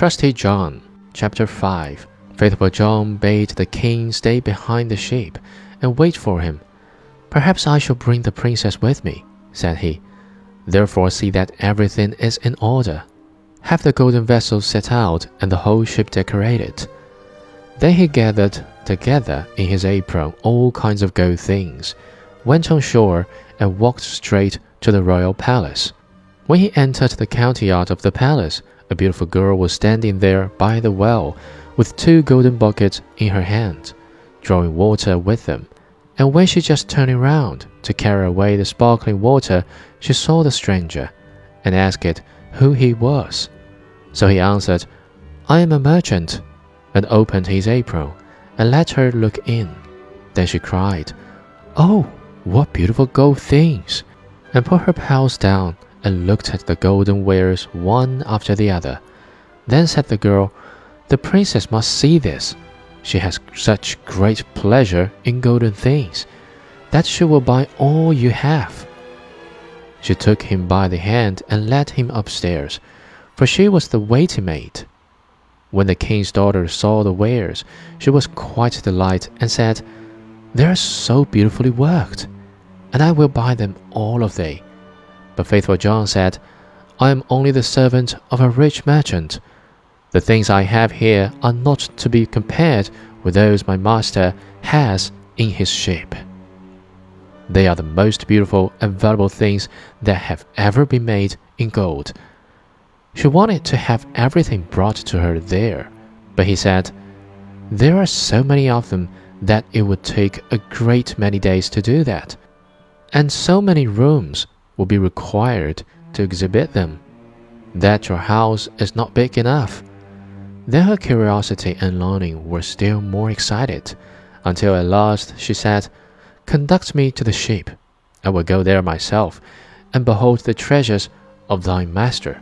Trusty John, Chapter 5 Faithful John bade the king stay behind the ship and wait for him. Perhaps I shall bring the princess with me, said he. Therefore, see that everything is in order. Have the golden vessel set out and the whole ship decorated. Then he gathered together in his apron all kinds of gold things, went on shore, and walked straight to the royal palace. When he entered the courtyard of the palace, a beautiful girl was standing there by the well, with two golden buckets in her hand, drawing water with them. And when she just turned round to carry away the sparkling water, she saw the stranger, and asked it who he was. So he answered, I am a merchant, and opened his apron, and let her look in. Then she cried, Oh, what beautiful gold things! and put her pails down and looked at the golden wares one after the other. Then said the girl, The princess must see this. She has such great pleasure in golden things that she will buy all you have. She took him by the hand and led him upstairs, for she was the waiting maid. When the king's daughter saw the wares, she was quite delighted and said, They are so beautifully worked, and I will buy them all of thee. But faithful John said, I am only the servant of a rich merchant. The things I have here are not to be compared with those my master has in his ship. They are the most beautiful and valuable things that have ever been made in gold. She wanted to have everything brought to her there, but he said, There are so many of them that it would take a great many days to do that, and so many rooms will be required to exhibit them, that your house is not big enough. Then her curiosity and longing were still more excited, until at last she said, Conduct me to the ship. I will go there myself, and behold the treasures of thy master.